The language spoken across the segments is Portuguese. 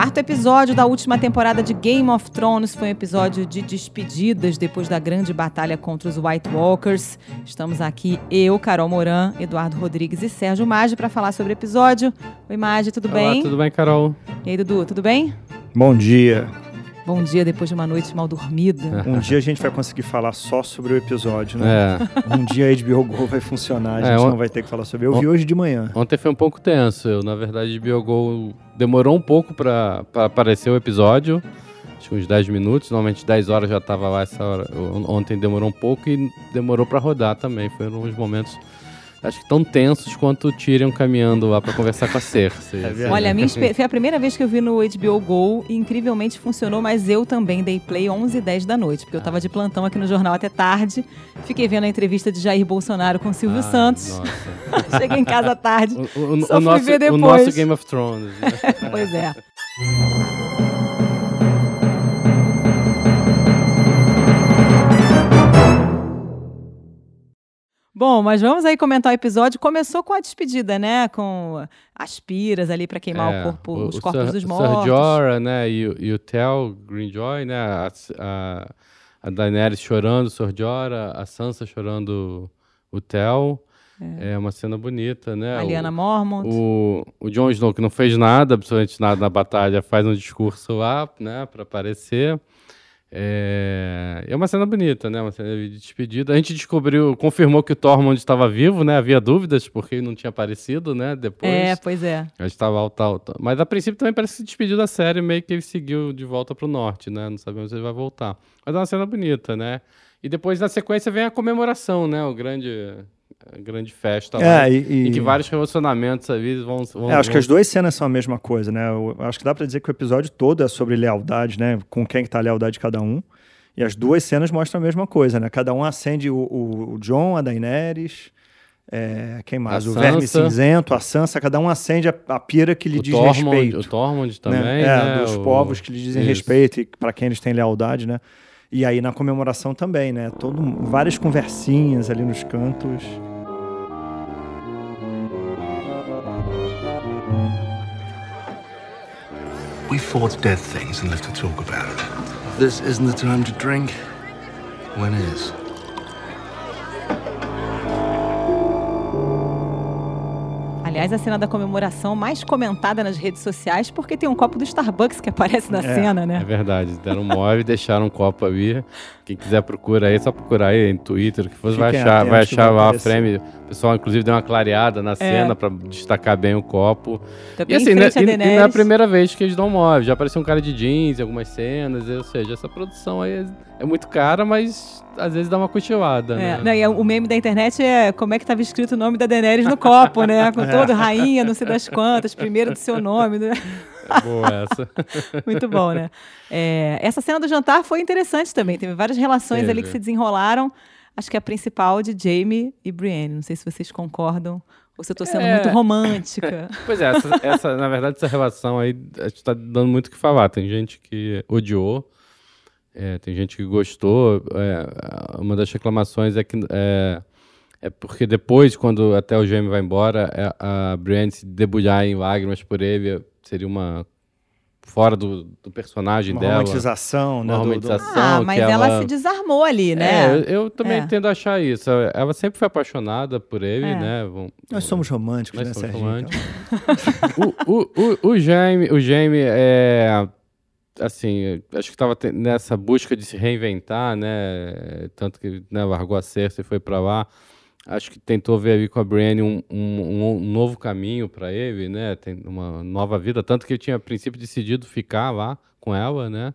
Quarto episódio da última temporada de Game of Thrones foi um episódio de despedidas depois da grande batalha contra os White Walkers. Estamos aqui, eu, Carol Moran, Eduardo Rodrigues e Sérgio Maggi para falar sobre o episódio. Oi, Maggi, tudo Olá, bem? tudo bem, Carol? E aí, Dudu, tudo bem? Bom dia. Bom dia depois de uma noite mal dormida. Um dia a gente vai conseguir falar só sobre o episódio, né? É, Um dia a HBO Go vai funcionar, a É, gente on- não vai ter que falar sobre. Eu vi hoje de manhã. ontem foi um pouco tenso. Eu, na verdade, Biogol demorou um pouco pra pra aparecer o episódio. Acho que uns 10 minutos. Normalmente 10 horas já tava lá essa hora. On- Ontem demorou um pouco e demorou pra rodar também. Foram uns momentos, acho que tão tensos quanto o Tyrion caminhando lá pra conversar com a Cersei. É assim. Olha, a minha foi a primeira vez que eu vi no HBO Go e incrivelmente funcionou, mas eu também dei play 11 e 10 da noite, porque eu tava de plantão aqui no jornal até tarde. Fiquei vendo a entrevista de Jair Bolsonaro com Silvio Ah, Santos. nossa. Cheguei em casa tarde. O, o- o Só fui nosso, ver o depois. nosso Game of Thrones. né? Pois é. Bom, mas vamos aí comentar o episódio. Começou com a despedida, né? Com as piras ali pra queimar É, o corpo, o- os o corpos Sir- dos mortos. Sir Jorah, né, e, e o Tel Greyjoy, né, a, a, a Daenerys chorando o Sir Jorah, a Sansa chorando o Tel. É. uma cena bonita, né? A o- Lyanna Mormont. o, o Jon Snow, que não fez nada, absolutamente nada na batalha, faz um discurso lá, né, pra aparecer. É, é uma cena bonita, né? Uma cena de despedida. A gente descobriu, confirmou que o Tormund estava vivo, né? Havia dúvidas porque ele não tinha aparecido, né? Depois. É, pois é. Já estava alta, alta. Mas a princípio também parece que se despediu da série, meio que ele seguiu de volta pro norte, né? Não sabemos se ele vai voltar. Mas é uma cena bonita, né? E depois, na sequência, vem a comemoração, né? O grande, a grande festa lá. É, e, e- Em que vários relacionamentos ali vão. vão É, acho que as duas cenas são a mesma coisa, né? Eu acho que dá pra dizer que o episódio todo é sobre lealdade, né? Com quem que tá a lealdade de cada um. E as duas cenas mostram a mesma coisa, né? Cada um acende o, o, o John, a Daenerys, é, quem mais? A o Verme. Cinzento, a Sansa, cada um acende a, a pira que lhe diz Tormund, respeito. O Tormund né? também. É, né? dos O- povos que lhe dizem Isso. respeito e para quem eles têm lealdade, né? E aí na comemoração também, né? Todo, várias conversinhas ali nos cantos. We fought dead things and lived to talk about it. This isn't the time to drink. When is? Aliás, a cena da comemoração mais comentada nas redes sociais, porque tem um copo do Starbucks que aparece na É. cena, É né? verdade, deram um move e deixaram um copo ali. Quem quiser procura aí, é só procurar aí em Twitter, que for, vai achar, vai achar lá a frame. O pessoal, inclusive, deu uma clareada na cena pra destacar bem o copo. E assim, né, e, e não é a primeira vez que eles dão move. Já apareceu um cara de jeans em algumas cenas, ou seja, essa produção aí é, é muito cara, mas às vezes dá uma cochilada, É, né? e o meme da internet é como é que estava escrito o nome da Daenerys no copo, né? Com todo rainha, não sei das quantas, primeiro do seu nome. Né? É boa essa. Muito bom, né? É, essa cena do jantar foi interessante também. Teve várias relações ali Teve. que se desenrolaram. Acho que a principal de Jamie e Brienne. Não sei se vocês concordam ou se eu tô sendo É. muito romântica. Pois é, essa, essa- na verdade, essa relação aí a gente tá dando muito o que falar. Tem gente que odiou, é, tem gente que gostou. é, uma das reclamações é que é, é porque depois, quando até o Jaime vai embora, é, a Brienne se debulhar em lágrimas por ele seria uma fora do, do personagem Uma dela. romantização, né? Uma romantização. Ah, que mas ela... ela se desarmou ali, É, né? eu, eu também É. tendo a achar isso. Ela sempre foi apaixonada por ele, É. né? Vamos- Nós somos românticos, Nós né, somos Serginho? românticos. o, o, o, o Jaime, o Jaime é assim, acho que estava nessa busca de se reinventar, né? Tanto que né, largou a Cersei e foi para lá. Acho que tentou ver ali com a Brienne um, um, um novo caminho para ele, né? Tem uma nova vida, tanto que ele tinha a princípio decidido ficar lá com ela, né?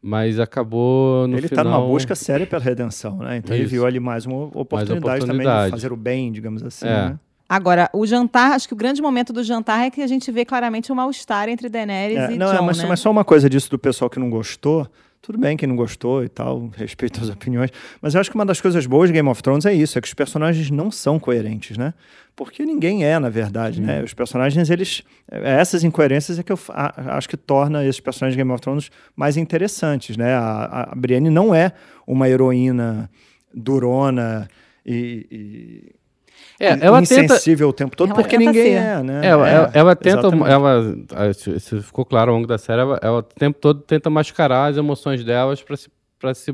Mas acabou no ele final... tá numa busca séria pela redenção, né? Então ele Isso. viu ali mais uma oportunidade, também oportunidade. de fazer o bem, digamos assim, É. né? Agora, o jantar, acho que o grande momento do jantar é que a gente vê claramente o mal-estar entre Daenerys É, e não, Jon, é, mas, né? mas só uma coisa disso do pessoal que não gostou. Tudo bem quem não gostou e tal, respeito as opiniões. Mas eu acho que uma das coisas boas de Game of Thrones é isso, é que os personagens não são coerentes, né? Porque ninguém é, na verdade, né? Os personagens, eles... é, Essas incoerências é que eu a- acho que torna esses personagens de Game of Thrones mais interessantes, né? A, a Brienne não é uma heroína durona e... e É, ela tenta. insensível o tempo todo, Ela porque tenta ninguém ser. é, né? Ela, É, ela, ela tenta, exatamente. ela, ah, isso ficou claro ao longo da série, ela, ela o tempo todo tenta mascarar as emoções delas para se, pra se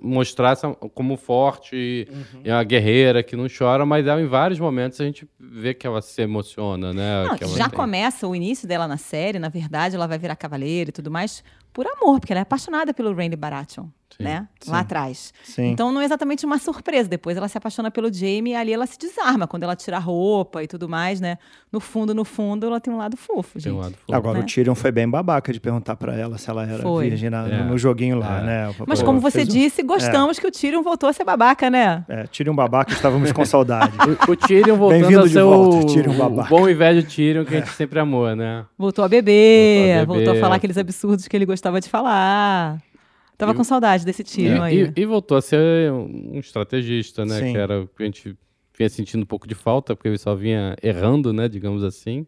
mostrar como forte e, Uhum. e uma guerreira que não chora, mas ela, em vários momentos a gente vê que ela se emociona, né? Não, que ela já tem- começa o início dela na série, na verdade, ela vai virar cavaleira e tudo mais, por amor, porque ela é apaixonada pelo Randy Baratheon, Sim, né? sim. Lá atrás. Sim. Então não é exatamente uma surpresa. Depois ela se apaixona pelo Jamie e ali ela se desarma, quando ela tira a roupa e tudo mais, né? No fundo, no fundo, ela tem um lado fofo, gente. Tem um lado fofo. Agora né? o Tyrion foi bem babaca de perguntar pra ela se ela era Foi. virgem na- É. no joguinho lá, É. né? Mas Pô, como você fez um- disse, gostamos que o Tyrion voltou a ser babaca, né? É, Tyrion babaca, estávamos com saudade. O, o Tyrion voltando a de ser volta, o, Tyrion o babaca. bom e velho Tyrion que a gente sempre amou, né? Voltou a beber, Voltou a voltou a beber. falar aqueles absurdos que ele gostava de falar. Tava E- com saudade desse Tyrion aí. E, e voltou a ser um estrategista, né? Sim. Que era o que a gente vinha sentindo um pouco de falta, porque ele só vinha errando, né? Digamos assim.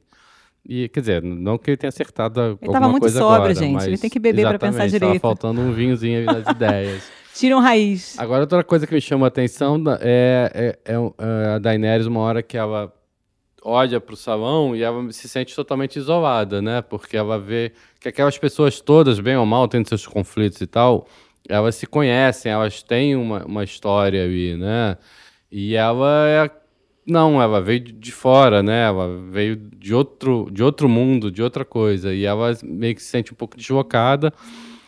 E, quer dizer, não que ele tenha acertado alguma tava muito coisa agora, gente. mas Ele tem que beber pra pensar direito. Tava faltando um vinhozinho aí nas ideias. Tyrion raiz. Agora, outra coisa que me chama a atenção da- é, é- é é a Daenerys, uma hora que ela olha pro salão e ela se sente totalmente isolada, né? Porque ela vê que aquelas pessoas todas, bem ou mal, tendo seus conflitos e tal, elas se conhecem, elas têm uma, uma história ali, né? E ela é. Não, ela veio de- de fora, né? Ela veio de outro, de outro mundo, de outra coisa. E ela meio que se sente um pouco deslocada.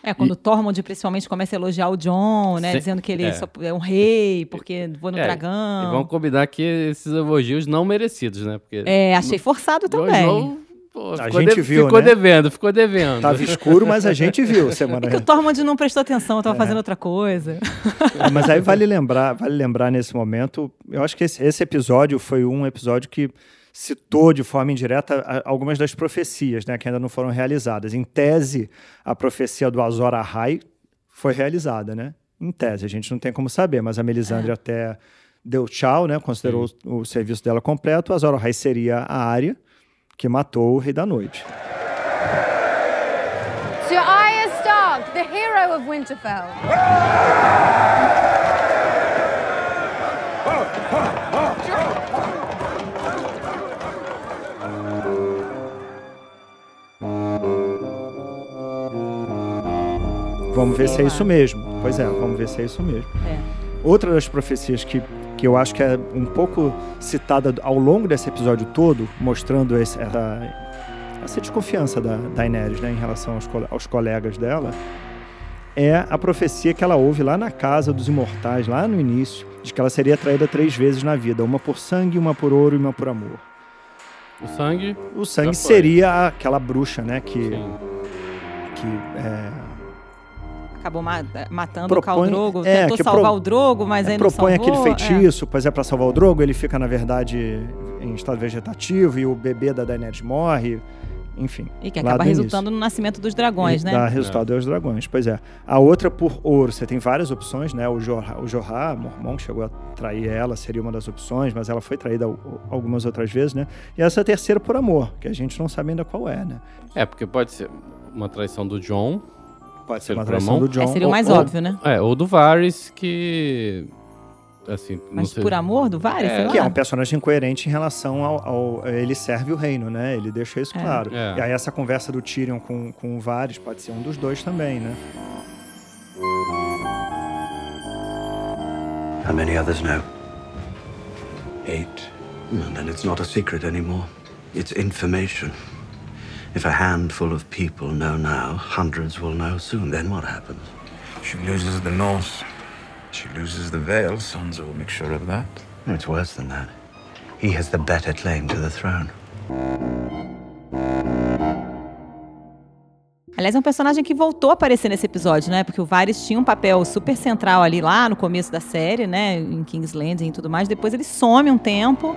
É, quando o Tormund principalmente começa a elogiar o John, né? Sim, dizendo que ele é. só é um rei, porque voa no É, dragão. E vamos combinar que esses elogios não merecidos, né? Porque É, achei forçado também. Pô, A gente de- viu, Ficou né? devendo, ficou devendo. Tava escuro, mas a gente viu semana É que o Tormund não prestou atenção, tava fazendo outra coisa. É, mas aí vale lembrar, vale lembrar nesse momento, eu acho que esse, esse episódio foi um episódio que citou de forma indireta algumas das profecias, né, que ainda não foram realizadas. Em tese, a profecia do Azor Ahai foi realizada, né? Em tese, a gente não tem como saber, mas a Melisandre até deu tchau, né? Considerou o, o serviço dela completo. O Azor Ahai seria a área que matou o Rei da Noite. Sir Arya Stark, the hero of Winterfell. Vamos ver se é isso mesmo. Pois é, vamos ver se é isso mesmo. É. Outra das profecias que, que eu acho que é um pouco citada ao longo desse episódio todo, mostrando esse- essa, essa desconfiança da Daenerys né, em relação aos, aos colegas dela, é a profecia que ela ouve lá na casa dos imortais, lá no início, de que ela seria traída três vezes na vida, uma por sangue, uma por ouro e uma por amor. O sangue. O sangue seria aquela bruxa, né, que, Sim. que é, Acabou ma- matando Propõe- o Khal Drogo, é, tentou salvar pro- o Drogo, mas É, aí não propõe salvou. aquele é. feitiço, pois é pra salvar o Drogo, ele fica, na verdade, em estado vegetativo e o bebê da Daenerys morre, enfim. E que acaba do resultando no nascimento dos dragões, e né? Dá resultado aos dragões, pois é. A outra por ouro, você tem várias opções, né? O Jorah, o Jorah Mormon, que chegou a trair ela, seria uma das opções, mas ela foi traída al- algumas outras vezes, né? E essa terceira por amor, que a gente não sabe ainda qual é, né? É, porque pode ser uma traição do John. Pode ser uma traição do John. É, seria o mais ou- óbvio, né? É, ou do Varys, que. Assim, não Mas sei. por amor do Varys, É. Que é um personagem incoerente em relação ao, ao- Ele serve o reino, né? Ele deixa isso É. claro. É. E aí essa conversa do Tyrion com, com o Varys pode ser um dos dois também, né? How many others know? Eight. And then it's not a secret anymore. It's information. If a handful of people know now, hundreds will know soon. Then what happens? She loses the North. She loses the Vale. Sansa will make sure of that. No, it's worse than that. He has the better claim to the throne. Aliás, é um personagem que voltou a aparecer nesse episódio, né? Porque o Varys tinha um papel super central ali lá no começo da série, né? Em King's Landing e tudo mais. Depois ele some um tempo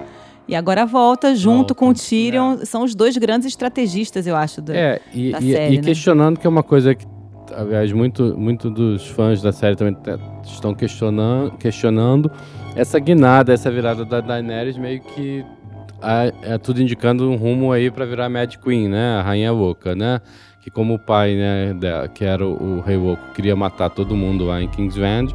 e agora volta junto Volta, com o Tyrion. São os dois grandes estrategistas, eu acho. do- É, e, da e- série, e né? questionando que é uma coisa que, aliás, muito, muito dos fãs da série também te- estão questionando, questionando essa guinada, essa virada da Daenerys, meio que a- é tudo indicando um rumo aí pra virar Mad Queen, né? A Rainha Louca, né? Que como o pai, né, que era o, o Rei Louco, queria matar todo mundo lá em Kingsland,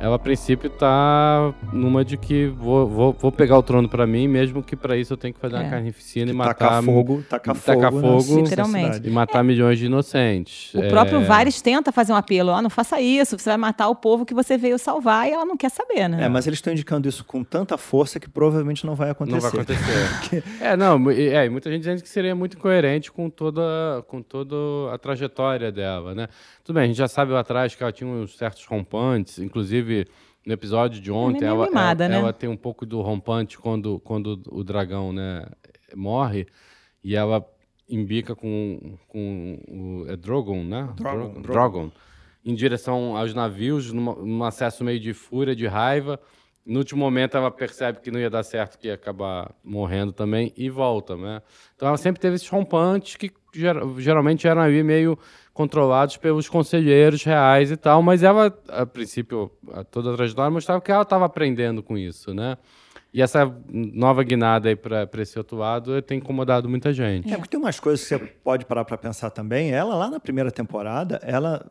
ela a princípio tá numa de que vou, vou, vou pegar o trono pra mim, mesmo que pra isso eu tenho que fazer É. uma carnificina e matar tacar fogo, tacar tacar fogo, fogo. na- na Literalmente. e matar milhões de inocentes. O É, próprio Varys tenta fazer um apelo, ah, não faça isso, você vai matar o povo que você veio salvar e ela não quer saber, né? É, mas eles estão indicando isso com tanta força que provavelmente não vai acontecer. Não vai acontecer. é, não, e- é, muita gente dizendo que seria muito incoerente com toda, com toda a trajetória dela, né? Tudo bem, a gente já sabe lá atrás que ela tinha uns certos rompantes, inclusive no episódio de ontem, meio ela, mimada, ela, né? ela tem um pouco do rompante quando, quando o dragão, né, morre, e ela embica com, com o é Drogon, né? Drogon, Dro- Drogon. Drogon, em direção aos navios, numa- num acesso meio de fúria, de raiva. No último momento, ela percebe que não ia dar certo, que ia acabar morrendo também, e volta, né? Então, ela sempre teve esses rompantes que geralmente eram ali meio controlados pelos conselheiros reais e tal, mas ela, a princípio, a- toda a trajetória mostrava que ela estava aprendendo com isso, né? E essa nova guinada aí para esse outro lado tem incomodado muita gente. É, porque tem umas coisas que você pode parar pra pensar também. Ela, lá na primeira temporada, ela.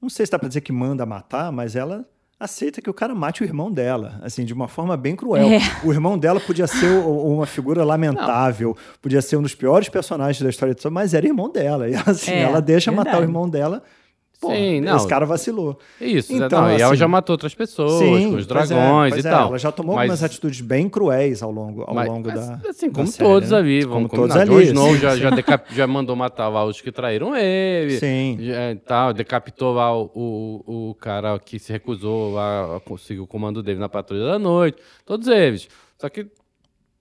Não sei se dá pra dizer que manda matar, mas ela aceita que o cara mate o irmão dela, assim, de uma forma bem cruel. É. O irmão dela podia ser uma figura lamentável, podia ser um dos piores personagens da história de mas era irmão dela. E assim, É, ela deixa matar o verdade. irmão dela. Pô, Sim, não. esse cara vacilou. Isso, Então, não, e ela assim, já matou outras pessoas, com os é, dragões pois e é, tal. Ela já tomou Mas- algumas atitudes bem cruéis ao longo, ao Mas, longo mas, da. assim, da como série, todos né? ali, Como vamos todos combinar. ali. Snow sim, já, sim. já, decap- já mandou matar lá os que traíram ele. Sim. Já, tal, decapitou lá o, o, o cara que se recusou lá a conseguir o comando dele na Patrulha da Noite. Todos eles. Só que,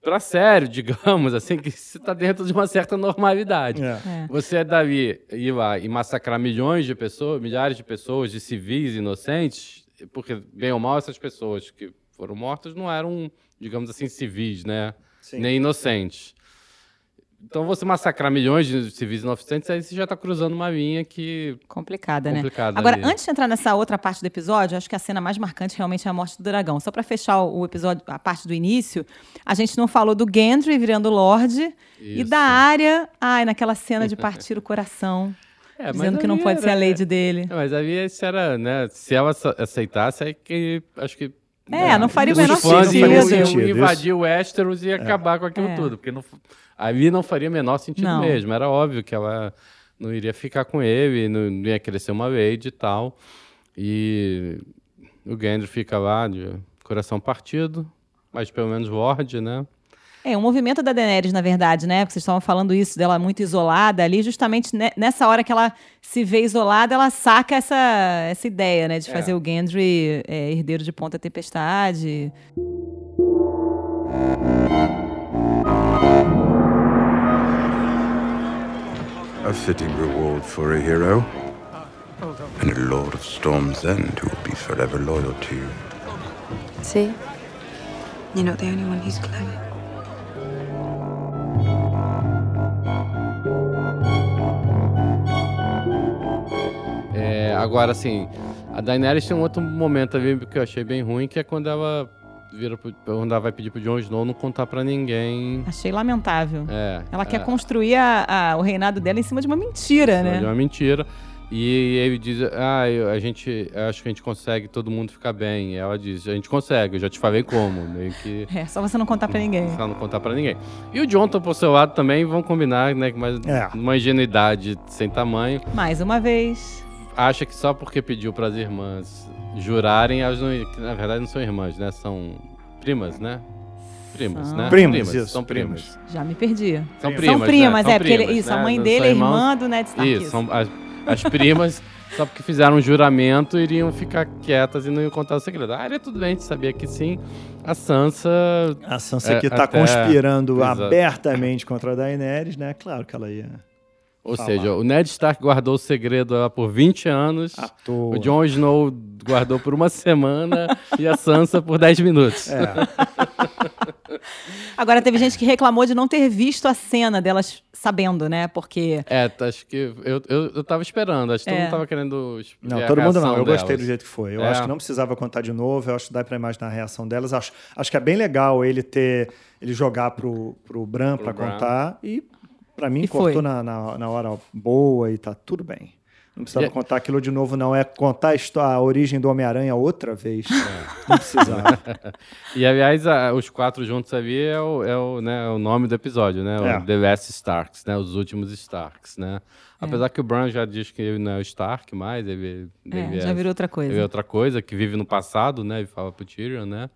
pra sério, digamos, assim, que você tá dentro de uma certa normalidade. É. É. Você, Davi, ir lá e massacrar milhões de pessoas, milhares de pessoas, de civis inocentes, porque, bem ou mal, essas pessoas que foram mortas não eram, digamos assim, civis, né? Sim. Nem inocentes. Então, você massacrar milhões de civis inocentes, aí você já está cruzando uma linha que... Complicada, né? Complicada Agora, ali. antes de entrar nessa outra parte do episódio, acho que a cena mais marcante realmente é a morte do dragão. Só para fechar o episódio, a parte do início, a gente não falou do Gendry virando Lorde e da área, ai, naquela cena de partir o coração, É, dizendo que não pode ser a era- lady dele. É, Mas aí isso era, né? Se ela ace- aceitasse, aí que acho que É, não faria o menor fãs sentido. Não sentido, invadir o Westeros e acabar com aquilo É. tudo. Porque não, ali não faria o menor sentido Não. mesmo. Era óbvio que ela não iria ficar com ele, não, não ia ser uma lady e tal. E o Gendry fica lá de coração partido, mas pelo menos Lorde, né? É, um movimento da Daenerys, na verdade, né? Porque vocês estavam falando isso, dela muito isolada ali, justamente ne- nessa hora que ela se vê isolada, ela saca essa, essa ideia, né? De É. fazer o Gendry é, herdeiro de Ponta Tempestade. A fitting reward for a hero. And a Lord of Storm's End who will be forever loyal to you. See? You're not the only one who's clever. Agora, assim, a Daenerys tem um outro momento ali que eu achei bem ruim, que é quando ela vira pro, quando ela vai pedir pro Jon Snow não contar pra ninguém. Achei lamentável. É, Ela quer é, construir a- a- o reinado dela em cima de uma mentira, né? uma mentira. E ele diz, ah, eu- a gente, eu acho que a gente consegue todo mundo ficar bem. E ela diz, a gente consegue, eu já te falei como, meio que... É, só você não contar pra ninguém. Pra não contar pra ninguém. E o Jonathan, por seu lado, também vão combinar, né? Mas É. uma ingenuidade sem tamanho. Mais uma vez. Acha que só porque pediu pras irmãs jurarem, elas não, que na verdade não são irmãs, né? São primas, né? Primas, São. né? Primas, isso, São primas. primas. Já me perdi. São Primas. primas, são primas, né? é, porque ele- primas, isso, a né? mãe Não dele são é irmã do Ned Stark. Isso, são as, as primas, só porque fizeram um juramento, iriam ficar quietas e não iam contar o segredo. A Arya, tudo bem, a gente sabia que sim. A Sansa, A Sansa É, que tá até- conspirando Exato. abertamente contra a Daenerys, né? Claro que ela ia. Ou Falar. seja, o Ned Stark guardou o segredo lá por 20 anos. O Jon Snow guardou por uma semana e a Sansa por 10 minutos. É, Agora, teve gente que reclamou de não ter visto a cena delas sabendo, né? Porque. É, acho que eu, eu, eu tava esperando, acho que todo É. mundo tava querendo. não, todo mundo não. Eu gostei delas. do jeito que foi. Eu É. acho que não precisava contar de novo. Eu acho que dá pra imaginar a reação delas. Acho, acho que é bem legal ele ter. ele jogar pro, pro Bran Pro pra Bran. contar. E pra mim E cortou foi. na, na, na hora boa e tá tudo bem. Não precisava E- contar aquilo de novo, não. É contar a, a origem do Homem-Aranha outra vez. Não precisava. E, aliás, a- os quatro juntos ali é o, é o, né, é o nome do episódio, né? O É. The Last Starks, né? Os últimos Starks, né? Apesar que o Bran já diz que ele não é o Stark mais, ele, ele É, já virou outra coisa. Ele é outra coisa, que vive no passado, né? Ele fala pro Tyrion, né?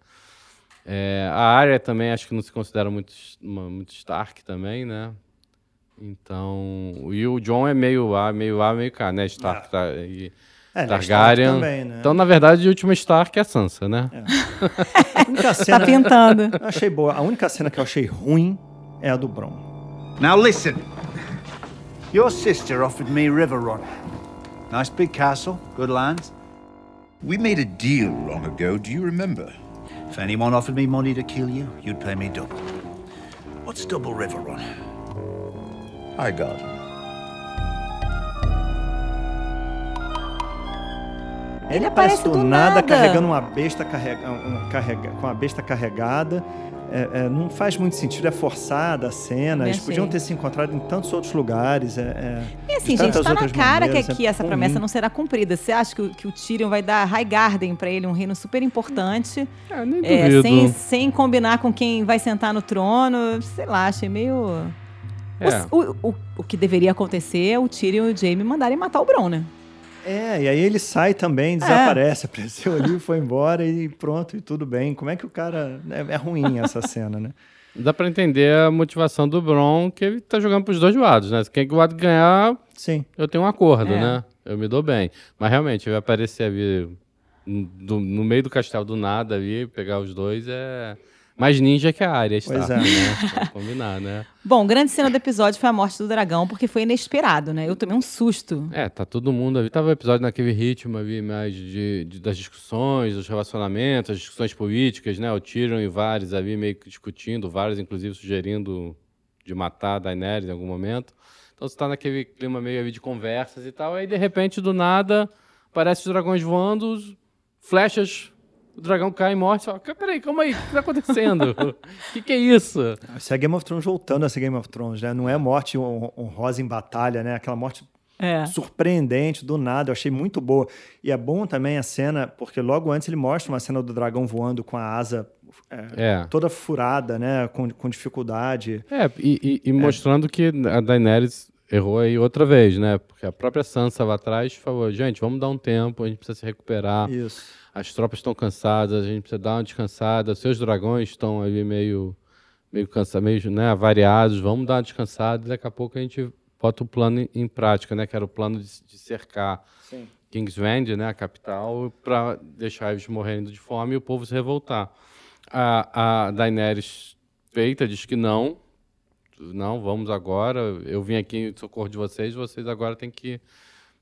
É, a área também acho que não se considera muito, muito Stark também, né? Então, e o John é meio lá, meio lá, meio cá, né? Stark tá, e É, ele é Targaryen. Stark também, né? Então, na verdade, o último Stark é a Sansa, né? A única Tá cena, pintando. eu achei boa. A única cena que eu achei ruim é a do Bron. Now listen. Your sister offered me River Run. Nice big castle, good lands. We made a deal long ago, do you remember? If anyone offered me money to kill you, you'd pay me double. What's double River Run? High Garden. Ele aparece do nada. carregando uma besta carrega, um, carrega, com uma besta carregada. É, é, não faz muito sentido, é forçada a cena. Eles achei. podiam ter se encontrado em tantos outros lugares. É, é, E assim, gente, tantas tá na cara que maneiras, aqui é essa ruim. promessa não será cumprida. Você acha que, o- que o Tyrion vai dar High Garden pra ele, um reino super importante, Ah, nem é, duvido. sem, sem combinar com quem vai sentar no trono? Sei lá, achei meio... É. O, o, o, que deveria acontecer é o Tyrion e o Jaime mandarem matar o Bron, né? É, e aí ele sai também, desaparece, apareceu ali, foi embora e pronto, e tudo bem. Como é que o cara. É, é ruim essa cena, né? Dá pra entender a motivação do Bron, que ele tá jogando pros dois lados, né? Quem que o lado ganhar, Sim. eu tenho um acordo, É. né? Eu me dou bem. Mas realmente, ele vai aparecer ali no, no meio do castelo do nada ali, pegar os dois é mais ninja que a área, Pois Stark, é. né? Combinar, né? Bom, grande cena do episódio foi a morte do dragão, porque foi inesperado, né? Eu tomei um susto. É, tá todo mundo ali. Tava o episódio naquele ritmo ali mais de, de- das discussões, dos relacionamentos, as discussões políticas, né? O Tyrion e Varys ali meio que discutindo, Varys inclusive sugerindo de matar a Daenerys em algum momento. Então você tá naquele clima meio ali de conversas e tal. Aí de repente, do nada, aparecem os dragões voando, flechas, o dragão cai e morre. Você fala, peraí, calma aí, o que tá acontecendo? O que, que é isso? Isso é Game of Thrones voltando a ser Game of Thrones, né? Não é morte hon- honrosa em batalha, né? Aquela morte É. surpreendente, do nada. Eu achei muito boa. E é bom também a cena, porque logo antes ele mostra uma cena do dragão voando com a asa é, É. toda furada, né? Com, com dificuldade. É, e, e- e mostrando que a Daenerys errou aí outra vez, né? Porque a própria Sansa lá atrás falou, gente, vamos dar um tempo, a gente precisa se recuperar. Isso. As tropas estão cansadas, a gente precisa dar uma descansada. Seus dragões estão ali meio, meio cansados, meio né, avariados. Vamos dar uma descansada e daqui a pouco a gente bota o plano em, em prática, né? Que era o plano de, de cercar Sim. Kingsland, né, a capital, para deixar eles morrendo de fome e o povo se revoltar. A, a Daenerys feita diz que não, não, vamos agora. Eu vim aqui em socorro de vocês, vocês agora têm que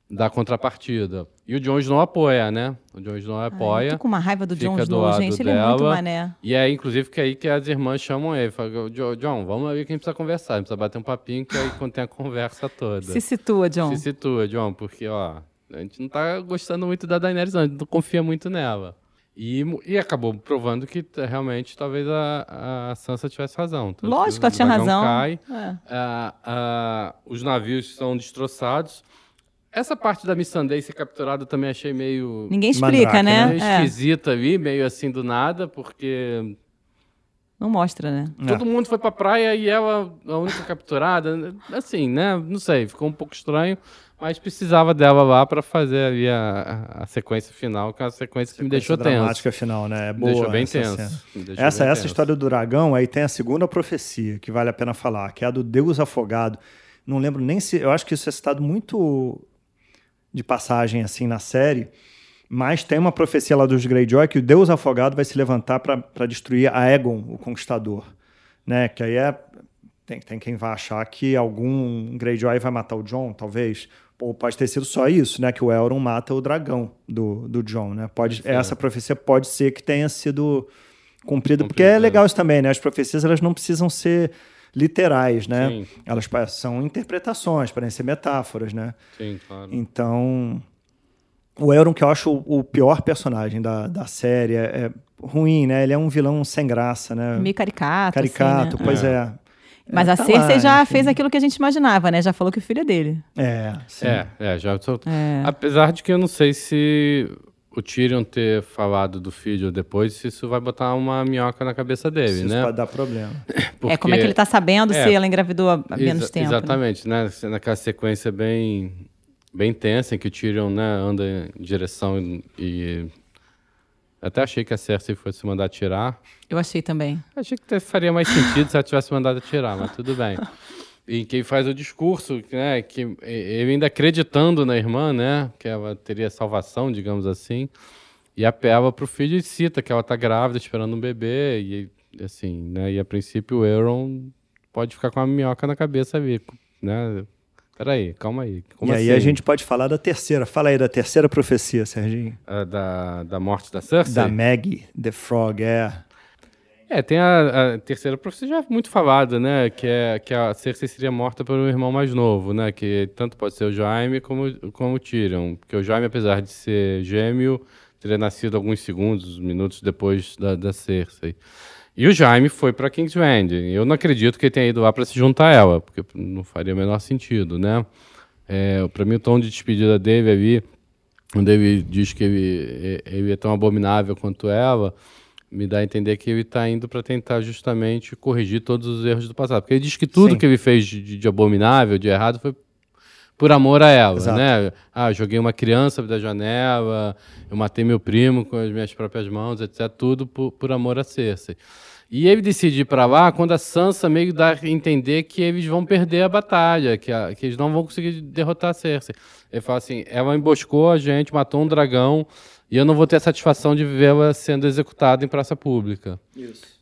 dar contrapartida. E o Jon Snow apoia, né? O Jon Snow Ai, apoia. tô com uma raiva do Jon fica do Snow, gente. Ele é muito dela. mané. E é, inclusive, que aí que as irmãs chamam ele. Falam, "Jo- John, vamos ali que a gente precisa conversar. A gente precisa bater um papinho, que aí contém a conversa toda. Se situa, John. Se situa, John, porque, ó, a gente não tá gostando muito da Daenerys, não. A gente não confia muito nela. E, e acabou provando que realmente talvez a, a Sansa tivesse razão. Lógico, ela tinha razão. Cai, É. ah, ah, os navios são destroçados. Essa parte da Missandei ser capturada eu também achei meio, Ninguém explica, Mandrake, né? meio É, esquisita ali, meio assim do nada, porque não mostra, né? É. todo mundo foi pra praia e ela a única capturada. Assim, né? Não sei, ficou um pouco estranho, mas precisava dela lá pra fazer ali a, a- a sequência final, que é uma sequência que me deixou Sequência tenso. dramática final, né? É Me boa deixou bem essa tenso. Me deixou Essa, bem essa tenso. história do dragão, aí tem a segunda profecia que vale a pena falar, que é a do Deus afogado. Não lembro nem se. Eu acho que isso é citado muito de passagem assim na série, mas tem uma profecia lá dos Greyjoy que o Deus afogado vai se levantar para destruir a Aegon, o Conquistador. Né? Que aí é. Tem, tem quem vai achar que algum Greyjoy vai matar o John, talvez. Ou pode ter sido só isso, né? Que o Elrond mata o dragão do, do John, né? Pode, essa profecia pode ser que tenha sido cumprida, porque é Cumprida. legal isso também, né? As profecias elas não precisam ser literais, né? Sim. Elas são interpretações, podem ser metáforas, né? Sim, claro. Então, o Elrond, que eu acho o, pior personagem da, da série, é, é ruim, né? Ele é um vilão sem graça, né? Meio caricato. Caricato, assim, né? pois É. é. Mas É, a tá Cersei lá, já enfim. fez aquilo que a gente imaginava, né? Já falou que o filho é dele. É, sim. É, é, já sou... É. Apesar de que eu não sei se o Tyrion ter falado do filho depois, isso vai botar uma minhoca na cabeça dele, Isso né? pode dar problema. É, como é que ele tá sabendo É. se ela engravidou há menos Exa- tempo? né? Exatamente, né? Naquela sequência bem, bem tensa em que o Tyrion né, anda em direção e, e até achei que a Cersei fosse mandar atirar. Eu achei também. Achei que faria mais sentido se ela tivesse mandado atirar, mas tudo bem. E quem faz o discurso, né, que ele ainda acreditando na irmã, né, que ela teria salvação, digamos assim, e apela pro filho e cita que ela tá grávida, esperando um bebê, e assim, né, e a princípio o Euron pode ficar com a minhoca na cabeça ali, né? Peraí, calma aí. Como e aí assim? a gente pode falar da terceira. Fala aí da terceira profecia, Serginho. Ah, da, da morte da Cersei? Da Maggie, The Frog, é. É, tem a, a terceira profecia já muito falada, né? Que é que a Cersei seria morta um irmão mais novo, né? Que tanto pode ser o Jaime como, como o Tyrion. Porque o Jaime, apesar de ser gêmeo, teria nascido alguns segundos, minutos depois da, da Cersei. E o Jaime foi para Kingsland. Eu não acredito que ele tenha ido lá para se juntar a ela, porque não faria o menor sentido, né? É, para mim, o tom de despedida dele ali, quando ele diz que ele, ele é tão abominável quanto ela, me dá a entender que ele está indo para tentar justamente corrigir todos os erros do passado. Porque ele diz que tudo Sim. que ele fez de, de abominável, de errado, foi por amor a ela, Exato. né? Ah, joguei uma criança da janela, eu matei meu primo com as minhas próprias mãos, etc. Tudo por, por amor a Cersei. E ele decide ir para lá quando a Sansa meio dá a entender que eles vão perder a batalha, que, a- que eles não vão conseguir derrotar a Cersei. Ele fala assim: ela emboscou a gente, matou um dragão, e eu não vou ter a satisfação de vê-la sendo executada em praça pública.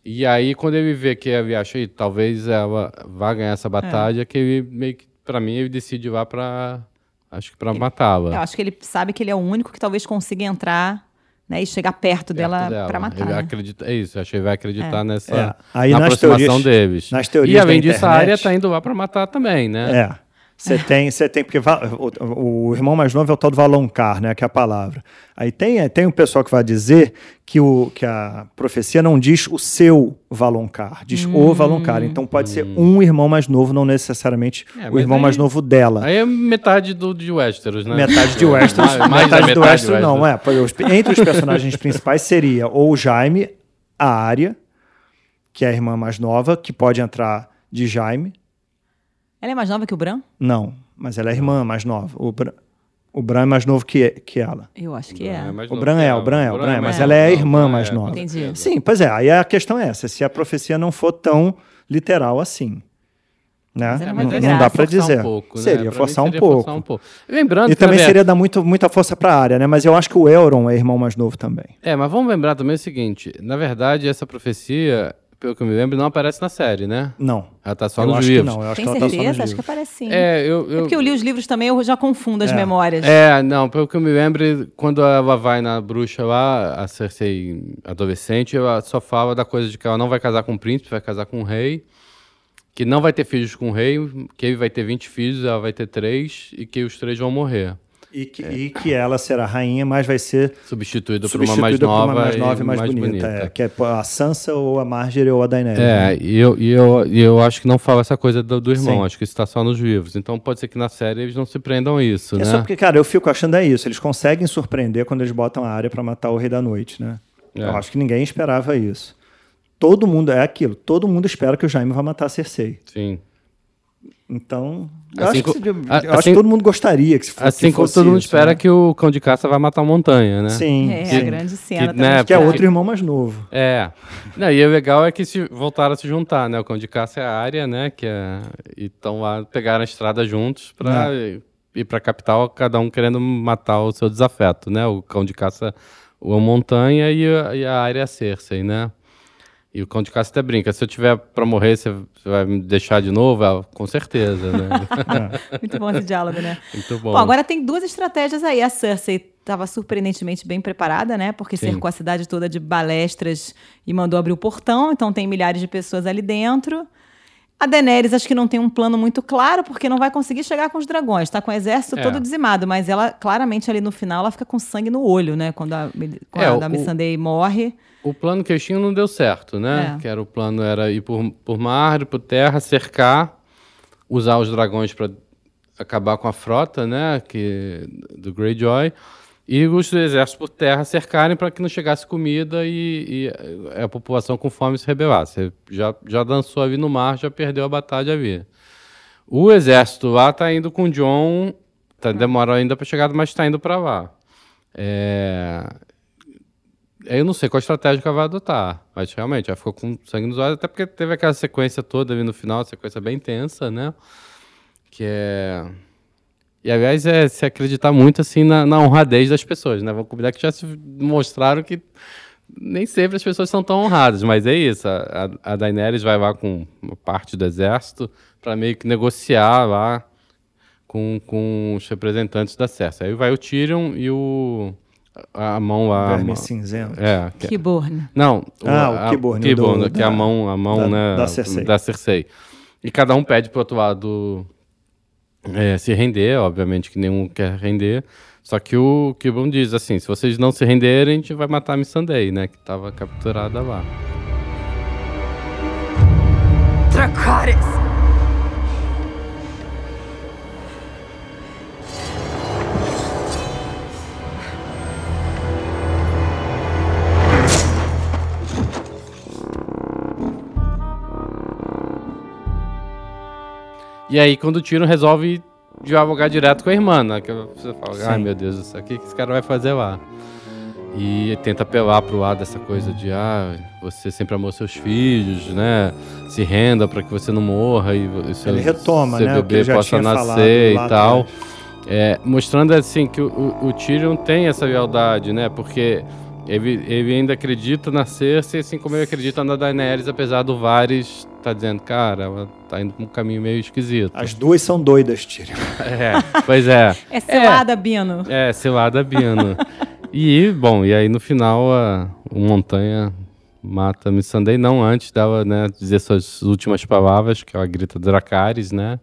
E aí, quando ele vê que ele acha, "Ih, talvez ela vá ganhar essa batalha, que ele meio que, pra mim, ele decide ir lá pra. Acho que pra Eu matá-la. acho que ele sabe que ele é o único que talvez consiga entrar né, e chegar perto, dela, Perto pra matar. Ele né? acredita, é isso, acho que ele vai acreditar É. nessa É. Aí na nas aproximação teorias- deles. nas teorias e além da disso, a área internet- tá indo lá pra matar também, né? É. Você tem, você tem, porque o, o irmão mais novo é o tal do Valoncar, né, que é a palavra. Aí tem, tem um pessoal que vai dizer que, o, que a profecia não diz o seu Valoncar, diz o Valoncar. Então pode ser um irmão mais novo, não necessariamente É, o irmão aí- mais novo dela. Aí é metade do, de Westeros, né? Metade de Westeros, Mais- mais da metade do metade Westeros não, é. Entre os personagens principais seria ou o Jaime, a Arya, que é a irmã mais nova, que pode entrar de Jaime. Ela é mais nova que o Bran? Não, mas ela é a irmã mais nova. O Bran, o Bran é mais novo que, que ela. Eu acho que é. mais O novo Bran é, o Bran é, o Bran é, mas ela é a irmã Não, mais é, nova. Entendi. Sim, pois é. Aí a questão é essa: se a profecia não for tão literal assim. Né? Não, não dá pra Forçar dizer. Um pouco, né? Seria forçar um seria pouco. forçar um pouco. Lembrando E também seria dar muito, muita força pra área, né? Mas eu acho que o Euron é irmão mais novo também. É, mas vamos lembrar também o seguinte: na verdade, essa profecia, pelo que eu me lembro, não aparece na série, né? Não. Ela tá só eu nos acho livros. que não. Eu acho Tem que ela tá só nos certeza? Acho que aparece sim. É, eu, É eu, porque eu li os livros também, eu já confundo as É. memórias. É, não, pelo que eu me lembro, quando ela vai na bruxa lá, a Cersei adolescente, ela só fala da coisa de que ela não vai casar com o príncipe, vai casar com o rei, que não vai ter filhos com o rei, que ele vai ter 20 filhos, ela vai ter 3, e que os três vão morrer. E que, e que ela será rainha, mas vai ser Substituída por uma mais nova, uma mais nova e e mais, bonita. É, que é a Sansa ou a Marjorie ou a Daenerys. É, né? e eu, e, eu, e eu acho que não fala essa coisa do, do irmão, Sim. acho que isso está só nos livros. Então pode ser que na série eles não se prendam a isso, É né? só porque, cara, eu fico achando é isso. Eles conseguem surpreender quando eles botam a área pra matar o Rei da Noite, né? É. Eu acho que ninguém esperava isso. Todo mundo, é aquilo, todo mundo espera que o Jaime vá matar a Cersei. Sim. Então, eu, Assim acho, que, se- eu a- acho assim- que todo mundo gostaria que se fosse Assim como fosse todo mundo isso, espera né? que o cão de caça vai matar a montanha, né? Sim, É, sim. a grande cena que, também. né, Que é outro irmão mais novo. É. Não, e o legal é que se voltaram a se juntar, né? O cão de caça é a área, né? Que é... E estão lá, pegaram a estrada juntos pra ir pra capital, cada um querendo matar o seu desafeto, né? O cão de caça, o montanha e a, e a área é a Cersei, né? E o cão de caça até brinca. Se eu tiver pra morrer, você vai me deixar de novo? Ela, com certeza, né? Muito bom esse diálogo, né? Muito bom. Bom, agora tem duas estratégias aí. A Cersei estava surpreendentemente bem preparada, né? Porque Sim. cercou a cidade toda de balestras e mandou abrir o portão. Então tem milhares de pessoas ali dentro. A Daenerys acho que não tem um plano muito claro, porque não vai conseguir chegar com os dragões. Tá com o exército É. todo dizimado, mas ela, claramente, ali no final, ela fica com sangue no olho, né? Quando a, quando É, a Missandei morre. O plano que eles tinham não deu certo, né? É. Que era o plano era ir por, por mar, por terra, cercar, usar os dragões para acabar com a frota, né? Que, do Greyjoy. E os exércitos por terra cercarem para que não chegasse comida e, e a população com fome se rebelasse. Já, já dançou ali no mar, já perdeu a batalha ali. O exército lá tá indo com John, tá, demora ainda para chegar, mas está indo para lá. É, eu não sei qual estratégia que ela vai adotar, mas realmente ela ficou com sangue nos olhos, até porque teve aquela sequência toda ali no final, sequência bem tensa, né? Que é. E aliás, é se acreditar muito assim na, na honradez das pessoas, né? Vamos combinar que já se mostraram que nem sempre as pessoas são tão honradas, mas é isso. A, a Daenerys vai lá com uma parte do exército para meio que negociar lá com, com os representantes da Cersei. Aí vai o Tyrion e o. A, mão lá. a Verme cinzento. É. que- Kiborn. não, Ah, o a- Qyburn, o Qyburn, do- que é a da- mão, a mão da- né, da Cersei. da Cersei. E cada um pede pro outro lado é, se render, obviamente que nenhum quer render. Só que o Qyburn diz assim, se vocês não se renderem, a gente vai matar a Missandei, né, que estava capturada lá. Dracarys! E aí, quando o Tyrion resolve dialogar direto com a irmã, né? Que você fala, ai Sim. meu Deus do céu, o que que esse cara vai fazer lá? E tenta apelar pro lado dessa coisa de, ah, você sempre amou seus filhos, né? Se renda para que você não morra e seu, Ele retoma, seu né, bebê possa nascer e tal. É, mostrando assim que o, o, o Tyrion tem essa lealdade, né? Porque ele, ele ainda acredita na Cersei, assim como ele acredita na Daenerys, apesar do Varys tá dizendo, cara, ela tá indo por um caminho meio esquisito. As duas são doidas, Tyrion. É, pois é. É selada, Bino. É, cilada Bino. e, bom, e aí no final a, o Montanha mata a Missandei, não antes dela, né, dizer suas últimas palavras, que ela grita Dracarys, né?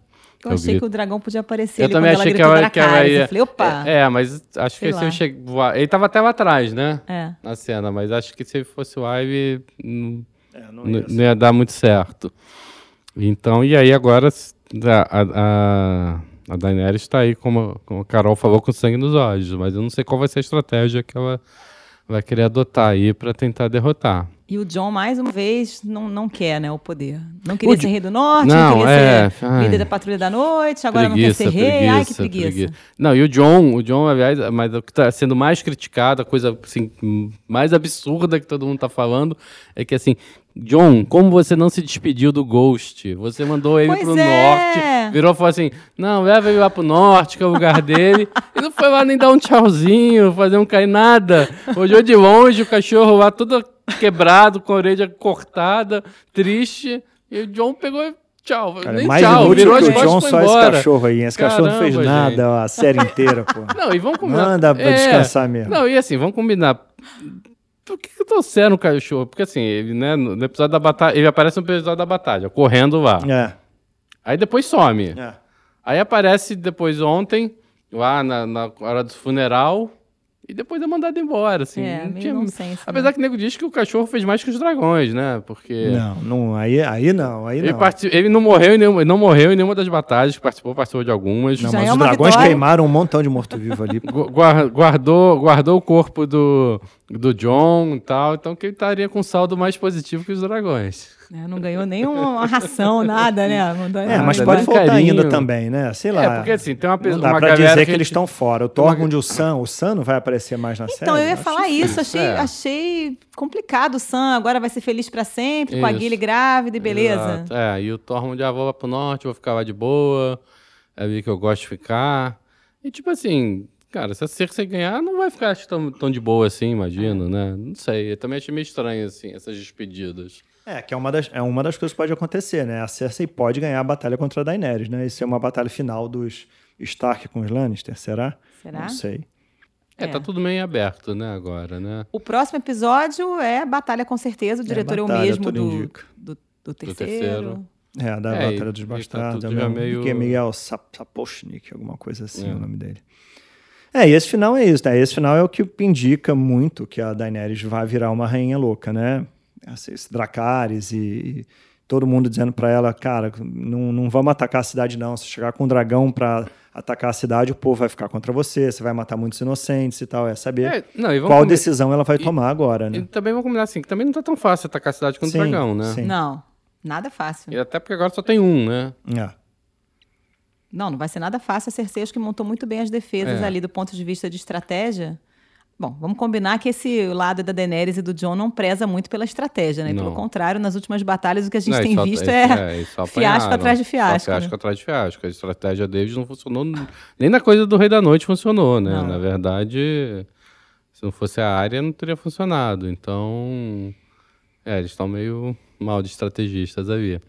Eu Eu achei grito- que o dragão podia aparecer Eu ali também achei ela que ela, que ela ia... Eu falei, opa. É, é, mas acho Sei que se eu chegar... Ele tava até lá atrás, né? É. Na cena, mas acho que se fosse o Ivy, não, É, não ia não ia dar muito certo. Então, e aí agora a, a, a Daenerys está aí, como, como a Carol falou, com sangue nos olhos, mas eu não sei qual vai ser a estratégia que ela vai querer adotar aí para tentar derrotar. E o John, mais uma vez, não, não quer, né, o poder. Não queria O ser rei do norte, não, Não, queria é, ser ai. líder da patrulha da noite, agora não quer ser rei. Ai, que preguiça. Não, e o John, o John, aliás, mas o que está sendo mais criticado, a coisa assim, mais absurda que todo mundo está falando, é que assim, John, como você não se despediu do Ghost? Você mandou ele Pois pro é. norte, virou e falou assim: não, leva ele lá pro norte, que é o lugar dele. e não foi lá nem dar um tchauzinho, fazer um cair nada. Olhou de longe, o cachorro lá todo quebrado, com a orelha cortada, triste. E o John pegou e tchau. Cara, nem mais tchau, virou que o John só esse embora. cachorro aí. Esse cachorro não fez Caramba, nada gente. a série inteira, pô. Não, e vamos combinar. Manda pra descansar mesmo. Não, e assim, vamos combinar. Por que, que trouxeram o cachorro? Porque assim, ele, né, no no episódio da batalha, ele aparece no episódio da batalha, correndo lá. É, Aí depois some. é. Aí aparece depois ontem, lá na, na hora do funeral, e depois é mandado embora, assim. É, não tinha- nonsense, Apesar né? que o nego diz que o cachorro fez mais que os dragões, né? Porque... Não, não, aí, aí não, aí Ele, não. parti- ele não morreu em nenhuma, ele não morreu em nenhuma das batalhas que participou, participou de algumas. Não, Já mas é os dragões vitória. queimaram um montão de morto-vivo ali. Gu- guar- guardou, guardou o corpo do, do John e tal, então que ele estaria com saldo mais positivo que os dragões. É, não ganhou nenhuma ração, nada, né? É, mas pode faltar carinho. ainda também, né? Sei lá. É, porque assim, tem uma, pe- não dá uma pra dizer que, que eles estão fora. O Tormund e o Sam, o Sam não vai aparecer mais na série? Então, eu ia falar isso, achei, É. achei complicado o Sam, agora vai ser feliz pra sempre, com a Isso. Gilly grávida e beleza. Exato. É, e o Tormund já vou lá pro norte, vou ficar lá de boa, é ali que eu gosto de ficar. E tipo assim, cara, se a Cersei ganhar, não vai ficar tão, tão de boa assim, imagino, né? Não sei, eu também achei meio estranho, assim, essas despedidas. É, que é uma, das, é uma das coisas que pode acontecer, né? A Cersei pode ganhar a batalha contra a Daenerys, né? Isso é uma batalha final dos Stark com os Lannister, será? Será? Não sei. É, É. tá tudo meio aberto, né, agora, né? O próximo episódio é Batalha com certeza, o diretor é, o batalha, mesmo tudo do, indica. do, do Do terceiro. terceiro. É, da É, Batalha dos tá Bastardos. tudo é o mesmo- meio- que é Miguel Sap- Sapochnik, alguma coisa assim, É. o nome dele. É, e esse final é isso, né? Esse final é o que indica muito que a Daenerys vai virar uma rainha louca, né? Esse, esse Dracarys e, e todo mundo dizendo pra ela, cara, não, não vamos atacar a cidade não. Se chegar com um dragão pra atacar a cidade, o povo vai ficar contra você, você vai matar muitos inocentes e tal. É saber É, não, e qual decisão ela vai tomar agora, E né? também vamos combinar assim, que também não tá tão fácil atacar a cidade com o Sim, dragão, né? sim. Não, nada fácil. E até porque agora só tem um, né? É. Não, não vai ser nada fácil. A Cersei acho que montou muito bem as defesas É. ali do ponto de vista de estratégia. Bom, vamos combinar que esse lado da Daenerys e do John não preza muito pela estratégia, né? Pelo Não. contrário, nas últimas batalhas o que a gente Não, tem só- visto é, e só fiasco atrás de fiasco. fiasco né? atrás de fiasco. A estratégia deles não funcionou nem na coisa do Rei da Noite funcionou, né? Não. Na verdade, se não fosse a área, não teria funcionado. Então, é, eles estão meio mal de estrategistas ali.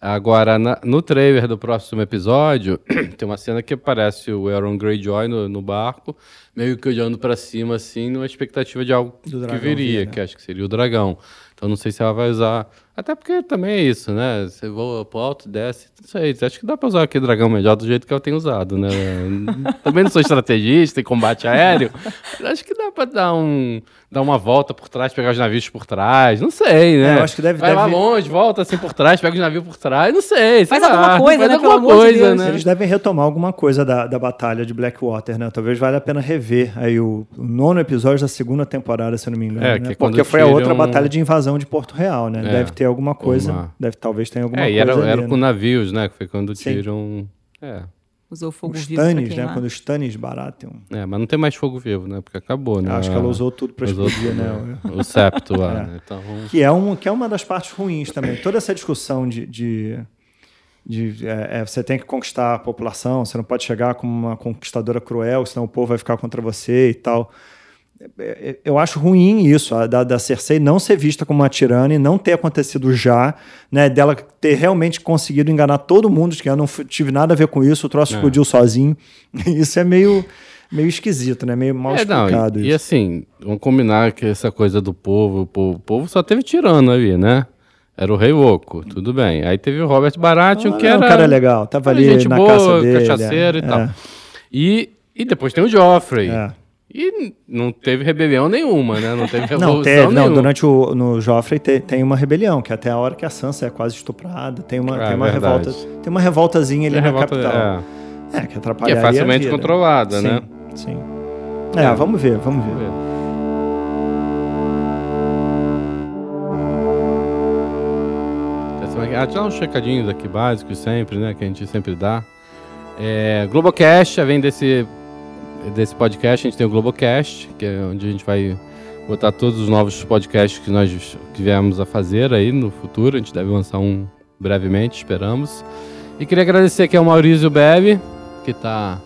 Agora, na- no trailer do próximo episódio, tem uma cena que aparece o Aaron Greyjoy no, no barco, meio que olhando pra cima, assim, numa expectativa de algo Do que viria, vir, né? que acho que seria o dragão. Então, não sei se ela vai usar. Até porque também é isso, né? Você voa pro alto, desce, não sei. Acho que dá pra usar aquele dragão melhor do jeito que eu tenho usado, né? também não sou estrategista em combate aéreo. mas acho que dá pra dar, um, dar uma volta por trás, pegar os navios por trás. Não sei, né? É, eu acho que deve- Vai lá deve- longe, volta assim por trás, pega os navios por trás. Não sei. sei Faz lá. alguma coisa, Faz né? alguma Pelo de coisa, Deus. né? Eles devem retomar alguma coisa da, da batalha de Blackwater, né? Talvez valha a pena rever aí o, o nono episódio da segunda temporada, se eu não me engano. É, né? que é Porque foi a outra tiram- batalha de invasão de Porto Real, né? É, deve ter alguma coisa. uma- Deve, talvez tenha alguma É, e coisa. era, ali, era né? com navios, né? Que foi quando Sim. tiram. É. Usou fogo Os vivo né? Quando os Stannis baratam. É, mas não tem mais fogo vivo, né? Porque acabou, né? Acho que ela usou tudo Usou explodir, tudo, né? O septo lá, É. né? Então. Que é, um, que é uma das partes ruins também. Toda essa discussão de. de, de, é, é, você tem que conquistar a população, você não pode chegar como uma conquistadora cruel, senão o povo vai ficar contra você e tal. É, é, Eu acho ruim isso, a da, da Cersei não ser vista como uma tirana e não ter acontecido já, né? Dela ter realmente conseguido enganar todo mundo, de que eu não tive nada a ver com isso, o troço É. explodiu sozinho. Isso é meio, meio esquisito, né? Meio mal É, não, explicado e, e isso. assim, vamos combinar que essa coisa do povo, o povo, o povo só teve tirano ali, né? Era o Rei Oco, tudo bem. Aí teve o Robert Baratheon, que Ah, era. um cara legal, tava ali gente na boa, caça dele. cachaceiro e é. tal. E, e depois tem o Joffrey. É. E não teve rebelião nenhuma, né? Não teve revolução Não, teve, não, nenhuma. durante o no Joffrey te- tem uma rebelião, que até a hora que a Sansa é quase estuprada, tem uma, É, tem uma verdade. revolta, tem uma revoltazinha ali na revolta- capital. é. É, que Que atrapalharia é facilmente vida. controlada, sim, né? Sim. É, vamos ver, vamos ver. Ah, Deixa eu dar uns checadinhos aqui básicos sempre, né? Que a gente sempre dá. É, Globocast, vem desse, desse podcast, a gente tem o Globocast, que é onde a gente vai botar todos os novos podcasts que nós tivemos a fazer aí no futuro. A gente deve lançar um brevemente, esperamos. E queria agradecer aqui ao Maurício Bebe, que está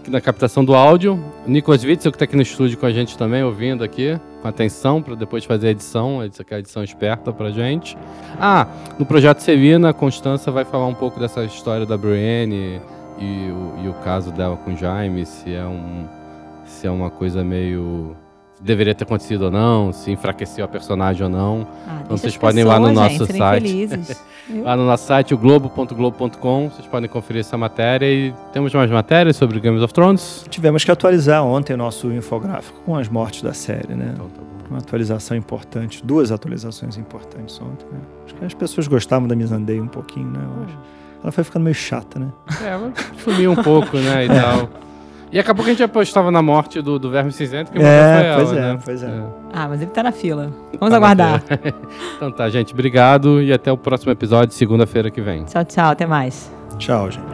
aqui na captação do áudio. O Nicolas Witzel, que está aqui no estúdio com a gente também, ouvindo aqui, com atenção, para depois fazer a edição, a edição esperta para gente. Ah, no projeto Sevina, a Constança vai falar um pouco dessa história da Brienne e o, e o caso dela com o Jaime, se é, um, se é uma coisa meio. deveria ter acontecido ou não, se enfraqueceu a personagem ou não. Ah, então vocês podem ir lá no nosso gente, site. Lá no nosso site, o globo.globo.com, vocês podem conferir essa matéria e temos mais matérias sobre Games of Thrones. Tivemos que atualizar ontem o nosso infográfico com as mortes da série, né? Então tá bom. Uma atualização importante, duas atualizações importantes ontem, né? Acho que as pessoas gostavam da Missandei um pouquinho, né? Eu acho. Ela foi ficando meio chata, né? É, ela sumiu um pouco, né, e tal. E acabou que a gente apostava na morte do, do Verme Cinzento, que morreu É, foi ela, pois é, né? pois é. Ah, mas ele tá na fila. Tá Vamos na aguardar. Então tá, gente, obrigado e até o próximo episódio, segunda-feira que vem. Tchau, tchau. Até mais. Tchau, gente.